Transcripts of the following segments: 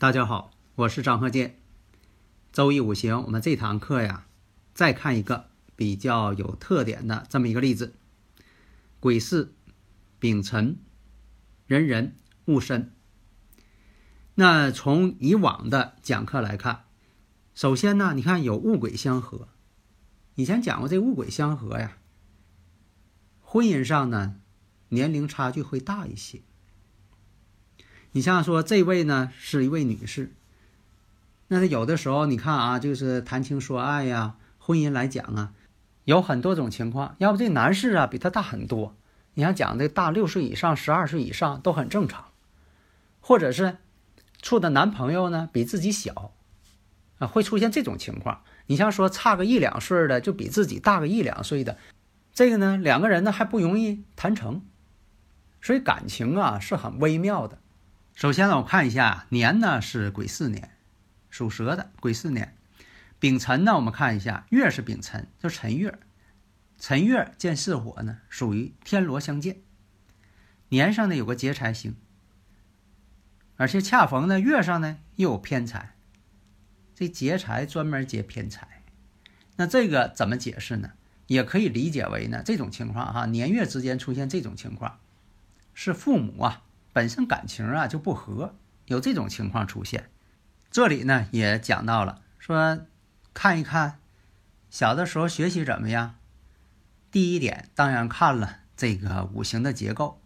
大家好，我是张鹤剑。周易五行，我们这堂课呀，再看一个比较有特点的这么一个例子：癸巳、丙辰、壬壬、戊申。那从以往的讲课来看，首先呢，你看有戊癸相合。以前讲过这戊癸相合呀，婚姻上呢，年龄差距会大一些。你像说这位呢是一位女士，那有的时候你看啊，就是谈情说爱呀，婚姻来讲啊，有很多种情况。要不这男士啊比她大很多，你像讲的大六岁以上、十二岁以上都很正常，或者是处的男朋友呢比自己小，啊会出现这种情况。你像说差个一两岁的就比自己大个一两岁的，这个呢两个人呢还不容易谈成，所以感情啊是很微妙的。首先呢，我看一下年呢是癸巳年，属蛇的癸巳年。丙辰呢，我们看一下月是丙辰，就辰月。辰月见巳火呢，属于天罗相见。年上呢有个劫财星，而且恰逢呢月上呢又有偏财。这劫财专门劫偏财，那这个怎么解释呢？也可以理解为呢这种情况哈，年月之间出现这种情况，是父母啊。本身感情啊就不和，有这种情况出现。这里呢也讲到了，说看一看小的时候学习怎么样。第一点当然看了这个五行的结构，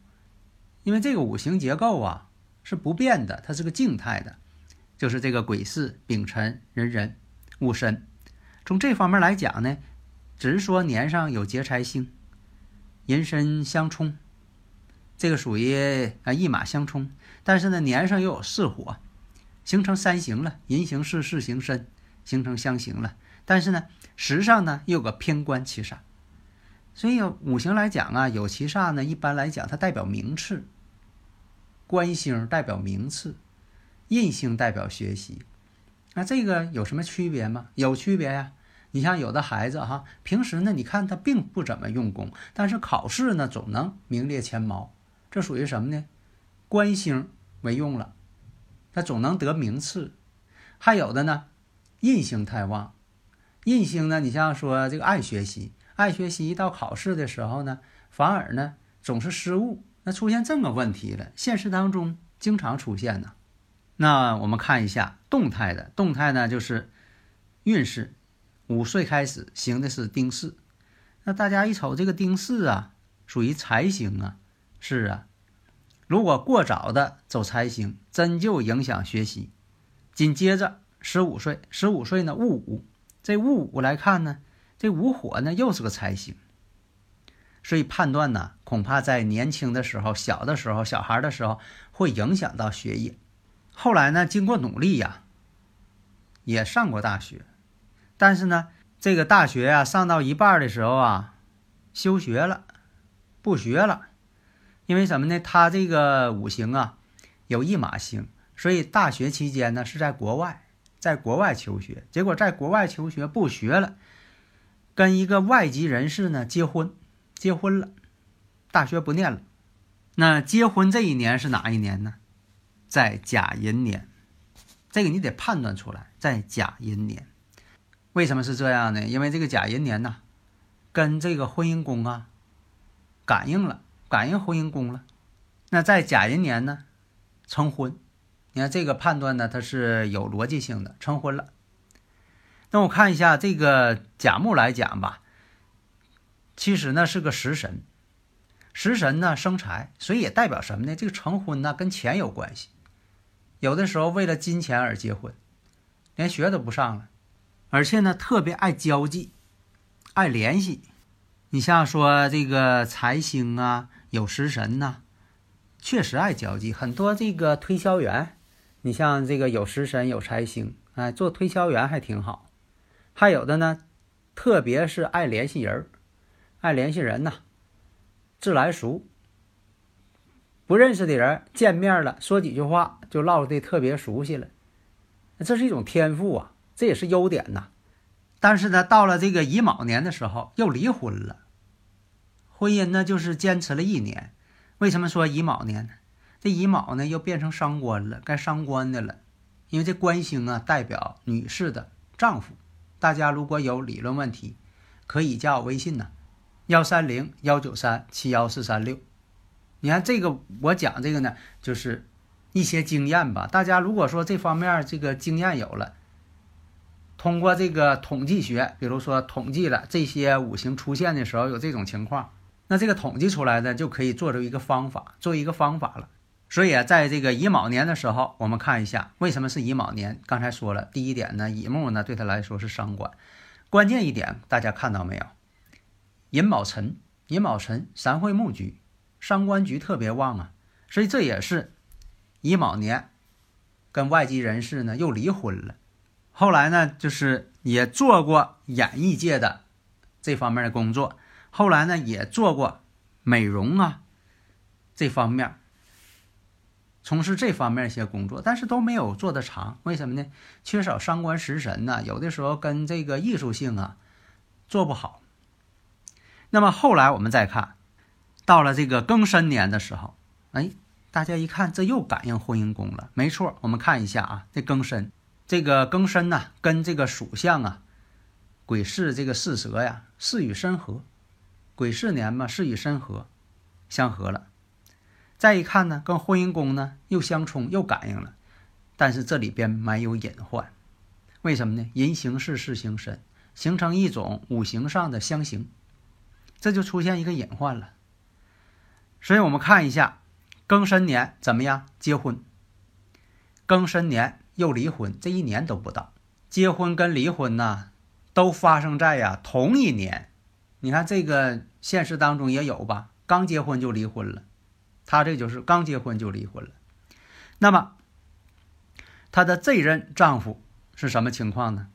因为这个五行结构啊是不变的，它是个静态的，就是这个癸巳、丙辰、壬壬、戊申。从这方面来讲呢，只是说年上有劫财星，寅申相冲。这个属于啊一马相冲，但是呢年上又有巳火，形成三刑了，寅行巳巳行申，形成相刑了。但是呢时上呢又有个偏官七煞，所以五行来讲啊，有七煞呢，一般来讲它代表名次，官星代表名次，印星代表学习。那这个有什么区别吗？有区别呀。你像有的孩子哈，平时呢你看他并不怎么用功，但是考试呢总能名列前茅。这属于什么呢？官星为用了，他总能得名次。还有的呢，印星太旺，印星呢，你像说这个爱学习，爱学习，到考试的时候呢，反而呢总是失误。那出现这么问题了，现实当中经常出现呢。那我们看一下动态的，动态呢就是运势，五岁开始行的是丁巳。那大家一瞅这个丁巳啊，属于财星啊。是啊，如果过早的走财星，真就影响学习。紧接着十五岁，十五岁呢戊午，这戊午来看呢，这午火呢又是个财星，所以判断呢，恐怕在年轻的时候、小的时候、小孩的时候会影响到学业。后来呢，经过努力呀，也上过大学，但是呢，这个大学呀上到一半的时候啊，休学了，不学了。因为什么呢？他这个五行啊，有一马星，所以大学期间呢是在国外，在国外求学。结果在国外求学不学了，跟一个外籍人士呢结婚，结婚了，大学不念了。那结婚这一年是哪一年呢？在甲寅年，这个你得判断出来，在甲寅年。为什么是这样呢？因为这个甲寅年呢，跟这个婚姻宫啊感应了。感应婚姻宫了，那在甲寅年呢，成婚。你看这个判断呢，它是有逻辑性的，成婚了。那我看一下这个甲木来讲吧，其实呢是个食神，食神呢生财，所以也代表什么呢？这个成婚呢跟钱有关系。有的时候为了金钱而结婚，连学都不上了，而且呢特别爱交际，爱联系。你像说这个财星啊，有食神呐，确实爱交际。很多这个推销员，你像这个有食神有财星，哎，做推销员还挺好。还有的呢，特别是爱联系人爱联系人呐，自来熟。不认识的人见面了，说几句话就唠的特别熟悉了，这是一种天赋啊，这也是优点呐。但是呢，到了这个乙卯年的时候，又离婚了。婚姻呢，就是坚持了一年。为什么说乙卯年呢？这乙卯呢，又变成伤官了，该伤官的了。因为这官星啊，代表女士的丈夫。大家如果有理论问题，可以加我微信呢，幺三零幺九三七幺四三六。你看这个，我讲这个呢，就是一些经验吧。大家如果说这方面这个经验有了。通过这个统计学，比如说统计了这些五行出现的时候有这种情况，那这个统计出来的就可以做出一个方法，做一个方法了。所以啊，在这个乙卯年的时候，我们看一下为什么是乙卯年。刚才说了，第一点呢，乙木呢对他来说是伤官，关键一点大家看到没有？寅卯辰，寅卯辰三会木局，伤官局特别旺啊，所以这也是乙卯年跟外籍人士呢又离婚了。后来呢，就是也做过演艺界的这方面的工作。后来呢，也做过美容啊这方面，从事这方面一些工作，但是都没有做得长。为什么呢？缺少伤官食神呢？有的时候跟这个艺术性啊做不好。那么后来我们再看，到了这个庚申年的时候，哎，大家一看，这又感应婚姻宫了。没错，我们看一下啊，这庚申。这个庚申呢，跟这个属相啊，癸巳这个巳蛇呀，巳与申合，癸巳年嘛，巳与申合，相合了。再一看呢，跟婚姻宫呢又相冲，又感应了。但是这里边没有隐患，为什么呢？人行事，事行身，形成一种五行上的相刑，这就出现一个隐患了。所以我们看一下庚申年怎么样结婚？庚申年。又离婚，这一年都不到，结婚跟离婚呢，都发生在呀同一年。你看这个现实当中也有吧？刚结婚就离婚了，他这就是刚结婚就离婚了。那么，他的这任丈夫是什么情况呢？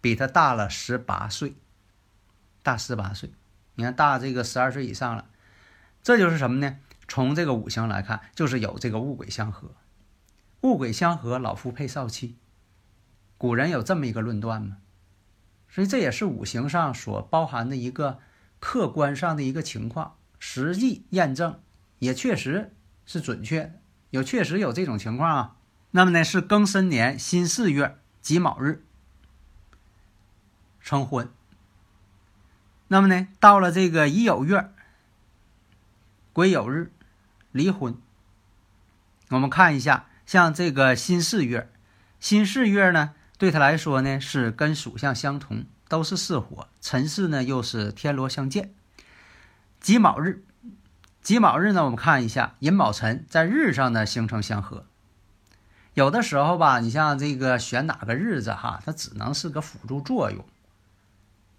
比他大了十八岁，大十八岁。你看大这个十二岁以上了，这就是什么呢？从这个五行来看，就是有这个戊癸相合。戊癸相合，老夫配少妻。古人有这么一个论断吗？所以这也是五行上所包含的一个客观上的一个情况，实际验证也确实是准确，有确实有这种情况啊。那么呢，是庚申年辛巳月己卯日成婚。那么呢，到了这个乙酉月癸酉日离婚。我们看一下。像这个辛巳月，辛巳月呢，对他来说呢是跟属相相同，都是巳火，辰巳呢又是天罗相见。己卯日，己卯日呢，我们看一下寅卯辰在日上呢形成相合。有的时候吧，你像这个选哪个日子哈，它只能是个辅助作用。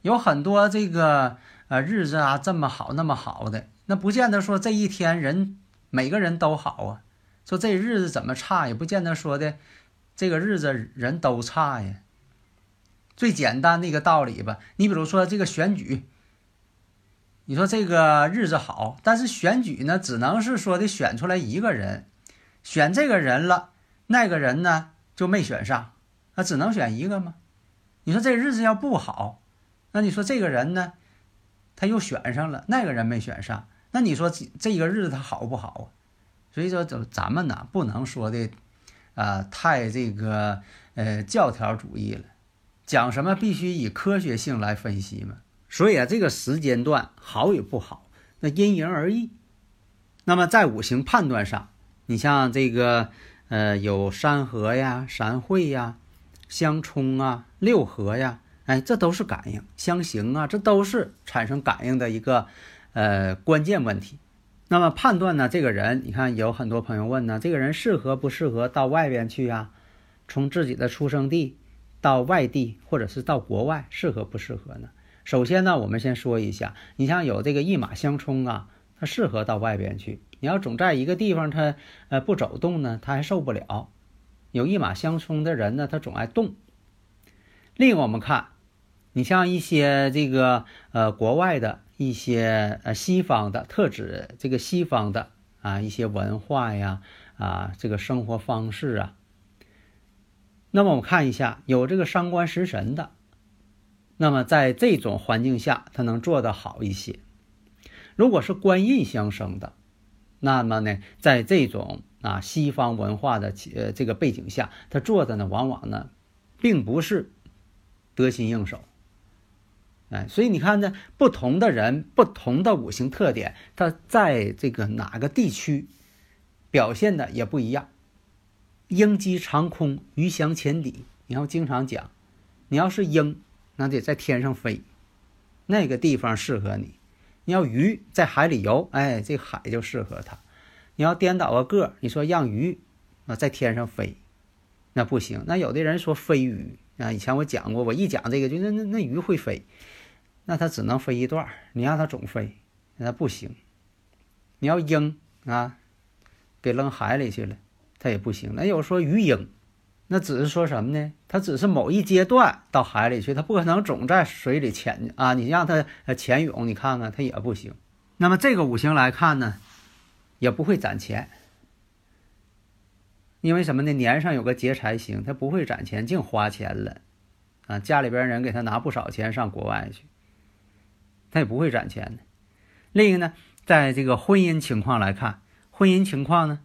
有很多这个呃日子啊这么好那么好的，那不见得说这一天人每个人都好啊。说这日子怎么差也不见得说的，这个日子人都差呀。最简单的一个道理吧，你比如说这个选举，你说这个日子好，但是选举呢，只能是说的选出来一个人，选这个人了，那个人呢就没选上，那只能选一个吗？你说这日子要不好，那你说这个人呢，他又选上了，那个人没选上，那你说这这个日子他好不好？所以说，咱咱们呢不能说的，啊，太这个呃教条主义了，讲什么必须以科学性来分析嘛。所以啊，这个时间段好与不好，那因人而异。那么在五行判断上，你像这个呃有三合呀、三会呀、相冲啊、六合呀，哎，这都是感应相刑啊，这都是产生感应的一个呃关键问题。那么判断呢？这个人，你看有很多朋友问呢，这个人适合不适合到外边去呀？从自己的出生地到外地或者是到国外适合不适合呢？首先呢，我们先说一下，你像有这个一马相冲啊，它适合到外边去。你要总在一个地方，他呃不走动呢，他还受不了。有一马相冲的人呢，他总爱动。另一个，我们看，你像一些这个呃国外的一些呃西方的，特指这个西方的啊一些文化呀啊这个生活方式啊。那么我们看一下，有这个伤官食神的，那么在这种环境下，他能做得好一些。如果是官印相生的。那么呢，在这种啊西方文化的呃这个背景下，他做的呢往往呢，并不是得心应手，哎，所以你看呢，不同的人，不同的五行特点，他在这个哪个地区表现的也不一样。鹰击长空，鱼翔浅底。你要经常讲，你要是鹰，那得在天上飞，那个地方适合你。你要鱼在海里游，哎，这海就适合它。你要颠倒个个，你说让鱼啊在天上飞，那不行。那有的人说飞鱼啊，以前我讲过，我一讲这个就那那那鱼会飞，那它只能飞一段你让它总飞，那不行。你要鹰啊，给扔海里去了，它也不行。那有说鱼鹰。那只是说什么呢？它只是某一阶段到海里去，它不可能总在水里潜啊！你让它潜泳，你看看它也不行。那么这个五行来看呢，也不会攒钱，因为什么呢？年上有个劫财星，它不会攒钱，净花钱了啊！家里边人给他拿不少钱上国外去，他也不会攒钱的。另一个呢，在这个婚姻情况来看，婚姻情况呢，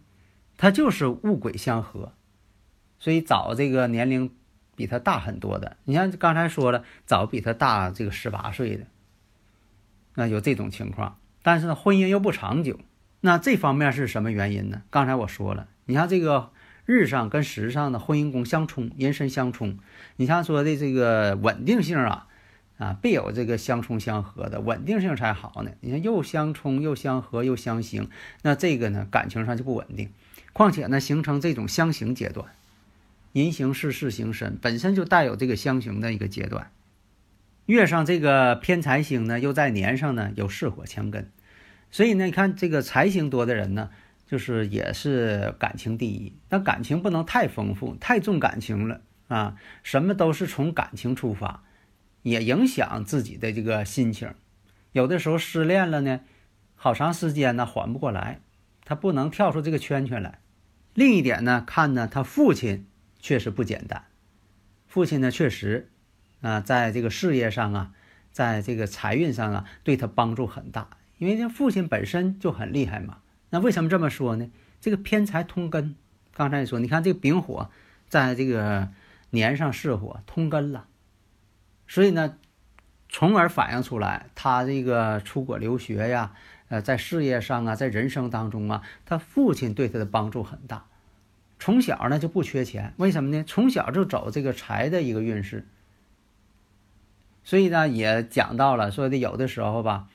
他就是物鬼相合。所以找这个年龄比他大很多的，你像刚才说了，找比他大这个十八岁的，那有这种情况。但是呢，婚姻又不长久，那这方面是什么原因呢？刚才我说了，你像这个日上跟时上的婚姻宫相冲，人身相冲。你像说的这个稳定性啊，啊，必有这个相冲相合的稳定性才好呢。你看又相冲又相合又相刑，那这个呢感情上就不稳定。况且呢，形成这种相刑阶段。人行事，事行身，本身就带有这个相刑的一个阶段。月上这个偏财星呢，又在年上呢有巳火强根，所以呢，你看这个财星多的人呢，就是也是感情第一。但感情不能太丰富，太重感情了啊，什么都是从感情出发，也影响自己的这个心情。有的时候失恋了呢，好长时间呢缓不过来，他不能跳出这个圈圈来。另一点呢，看呢他父亲。确实不简单，父亲呢确实，啊，在这个事业上啊，在这个财运上啊，对他帮助很大。因为这父亲本身就很厉害嘛。那为什么这么说呢？这个偏财通根，刚才说，你看这个丙火在这个年上巳火通根了，所以呢，从而反映出来他这个出国留学呀，呃，在事业上啊，在人生当中啊，他父亲对他的帮助很大。从小呢就不缺钱，为什么呢？从小就走这个财的一个运势，所以呢也讲到了，说的有的时候吧，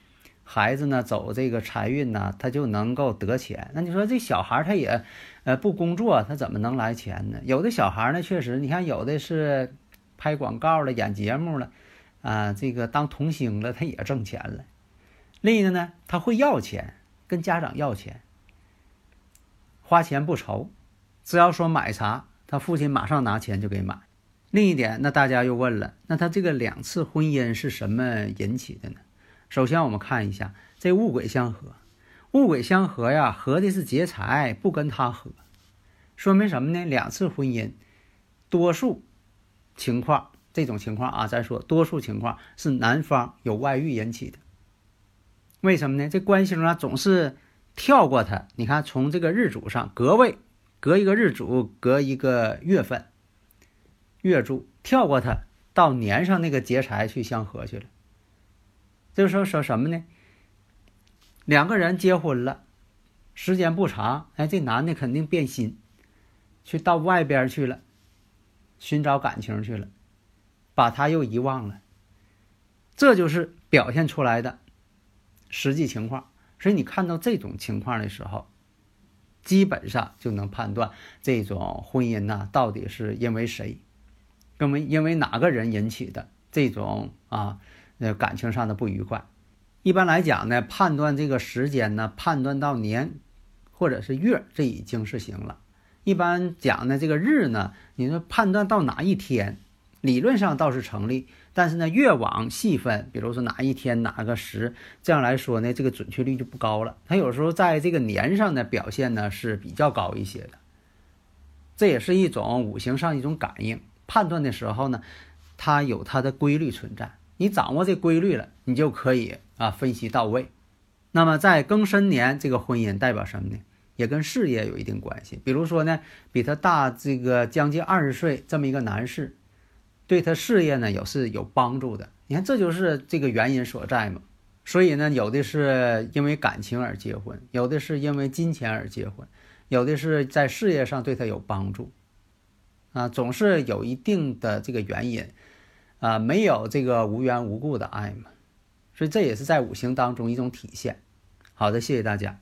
孩子呢走这个财运呢，他就能够得钱。那你说这小孩他也，呃不工作，他怎么能来钱呢？有的小孩呢，确实，你看有的是拍广告了、演节目了，啊，这个当童星了，他也挣钱了。另一个呢，他会要钱，跟家长要钱，花钱不愁。只要说买茶，他父亲马上拿钱就给买。另一点，那大家又问了，那他这个两次婚姻是什么引起的呢？首先，我们看一下这物鬼相合，物鬼相合呀，合的是劫财，不跟他合，说明什么呢？两次婚姻，多数情况，这种情况啊，咱说多数情况是男方有外遇引起的。为什么呢？这官星啊总是跳过他，你看从这个日主上隔位。隔一个日主，隔一个月份，月柱跳过它，到年上那个劫财去相合去了。就是说说什么呢？两个人结婚了，时间不长，哎，这男的肯定变心，去到外边去了，寻找感情去了，把他又遗忘了。这就是表现出来的实际情况。所以你看到这种情况的时候。基本上就能判断这种婚姻呐，到底是因为谁。因为因为哪个人引起的这种啊，呃感情上的不愉快。一般来讲呢，判断这个时间呢，判断到年或者是月，这已经是行了。一般讲呢，这个日呢，你说判断到哪一天，理论上倒是成立，但是呢，越往细分，比如说哪一天哪个时，这样来说呢，这个准确率就不高了。它有时候在这个年上的表现呢是比较高一些的，这也是一种五行上一种感应。判断的时候呢，它有它的规律存在。你掌握这规律了，你就可以啊分析到位。那么在庚申年，这个婚姻代表什么呢？也跟事业有一定关系。比如说呢，比他大这个将近二十岁这么一个男士，对他事业呢有是有帮助的。你看，这就是这个原因所在嘛。所以呢，有的是因为感情而结婚，有的是因为金钱而结婚，有的是在事业上对他有帮助，啊，总是有一定的这个原因。啊，没有这个无缘无故的爱嘛，所以这也是在五行当中一种体现。好的，谢谢大家。